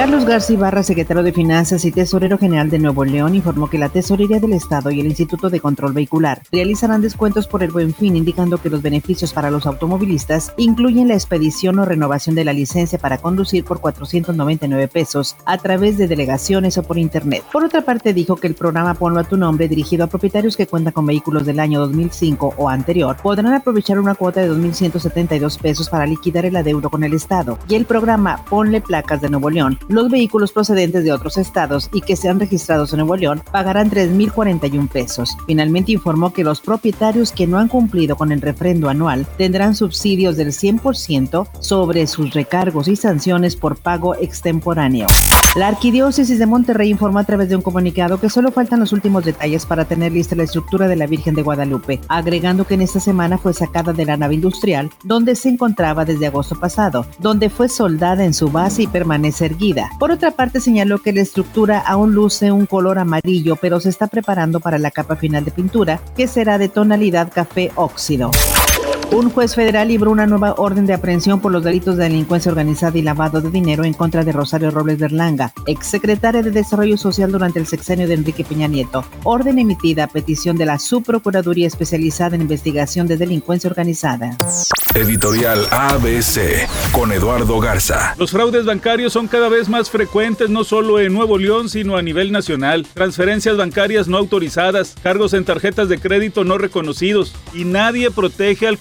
Carlos García Barra, secretario de Finanzas y Tesorero General de Nuevo León, informó que la Tesorería del Estado y el Instituto de Control Vehicular realizarán descuentos por el buen fin, indicando que los beneficios para los automovilistas incluyen la expedición o renovación de la licencia para conducir por 499 pesos a través de delegaciones o por Internet. Por otra parte, dijo que el programa Ponlo a tu nombre, dirigido a propietarios que cuentan con vehículos del año 2005 o anterior, podrán aprovechar una cuota de 2.172 pesos para liquidar el adeudo con el Estado. Y el programa Ponle Placas de Nuevo León los vehículos procedentes de otros estados y que sean registrados en Nuevo León pagarán 3.041 pesos. Finalmente informó que los propietarios que no han cumplido con el refrendo anual tendrán subsidios del 100% sobre sus recargos y sanciones por pago extemporáneo. La Arquidiócesis de Monterrey informó a través de un comunicado que solo faltan los últimos detalles para tener lista la estructura de la Virgen de Guadalupe, agregando que en esta semana fue sacada de la nave industrial donde se encontraba desde agosto pasado, donde fue soldada en su base y permanece erguida. Por otra parte, señaló que la estructura aún luce un color amarillo, pero se está preparando para la capa final de pintura, que será de tonalidad café óxido. Un juez federal libró una nueva orden de aprehensión por los delitos de delincuencia organizada y lavado de dinero en contra de Rosario Robles Berlanga, exsecretaria de Desarrollo Social durante el sexenio de Enrique Peña Nieto. Orden emitida a petición de la Subprocuraduría Especializada en Investigación de Delincuencia Organizada. Editorial ABC con Eduardo Garza. Los fraudes bancarios son cada vez más frecuentes no solo en Nuevo León, sino a nivel nacional. Transferencias bancarias no autorizadas, cargos en tarjetas de crédito no reconocidos y nadie protege al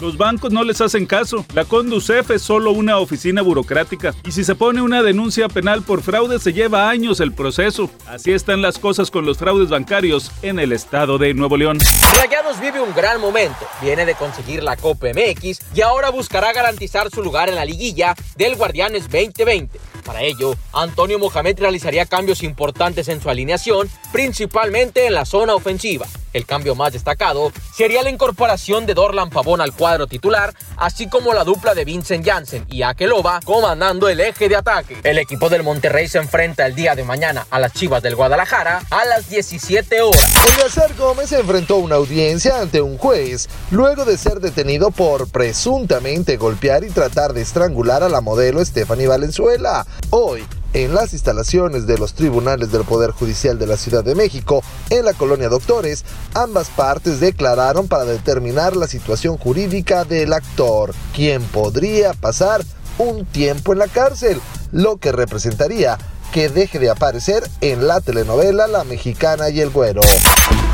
Los bancos no les hacen caso. La Conducef es solo una oficina burocrática y si se pone una denuncia penal por fraude se lleva años el proceso. Así están las cosas con los fraudes bancarios en el estado de Nuevo León. Rayados vive un gran momento. Viene de conseguir la Copa MX y ahora buscará garantizar su lugar en la liguilla del Guardianes 2020. Para ello, Antonio Mohamed realizaría cambios importantes en su alineación, principalmente en la zona ofensiva. El cambio más destacado sería la incorporación de Dorlan Pavón al cuadro titular, así como la dupla de Vincent Janssen y Akeloba comandando el eje de ataque. El equipo del Monterrey se enfrenta el día de mañana a las Chivas del Guadalajara a las 17 horas. Eleazar Gómez enfrentó una audiencia ante un juez luego de ser detenido por presuntamente golpear y tratar de estrangular a la modelo Stephanie Valenzuela. Hoy, en las instalaciones de los tribunales del Poder Judicial de la Ciudad de México, en la colonia Doctores, ambas partes declararon para determinar la situación jurídica del actor, quien podría pasar un tiempo en la cárcel, lo que representaría que deje de aparecer en la telenovela La Mexicana y el Güero.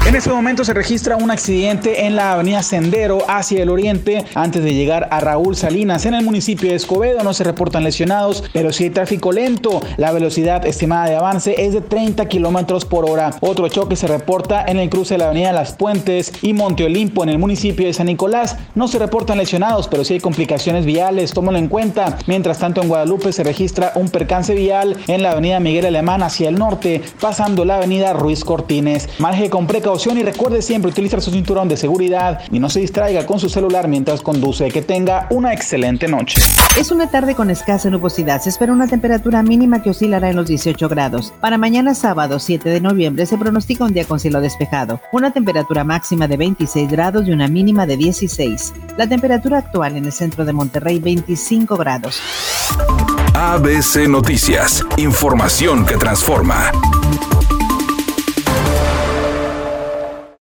En este momento se registra un accidente en la avenida Sendero hacia el oriente antes de llegar a Raúl Salinas en el municipio de Escobedo. No se reportan lesionados, pero sí hay tráfico lento. La velocidad estimada de avance es de 30 kilómetros por hora. Otro choque se reporta en el cruce de la avenida Las Puentes y Monte Olimpo en el municipio de San Nicolás. No se reportan lesionados, pero sí hay complicaciones viales. Tómalo en cuenta. Mientras tanto, en Guadalupe se registra un percance vial en la avenida Miguel Alemán hacia el norte, pasando la avenida Ruiz Cortines. Maneje con precaución y recuerde siempre utilizar su cinturón de seguridad y no se distraiga con su celular mientras conduce. Que tenga una excelente noche. Es una tarde con escasa nubosidad. Se espera una temperatura mínima que oscilará en los 18 grados. Para mañana sábado 7 de noviembre se pronostica un día con cielo despejado. Una temperatura máxima de 26 grados y una mínima de 16. La temperatura actual en el centro de Monterrey 25 grados. ABC Noticias. Información que transforma.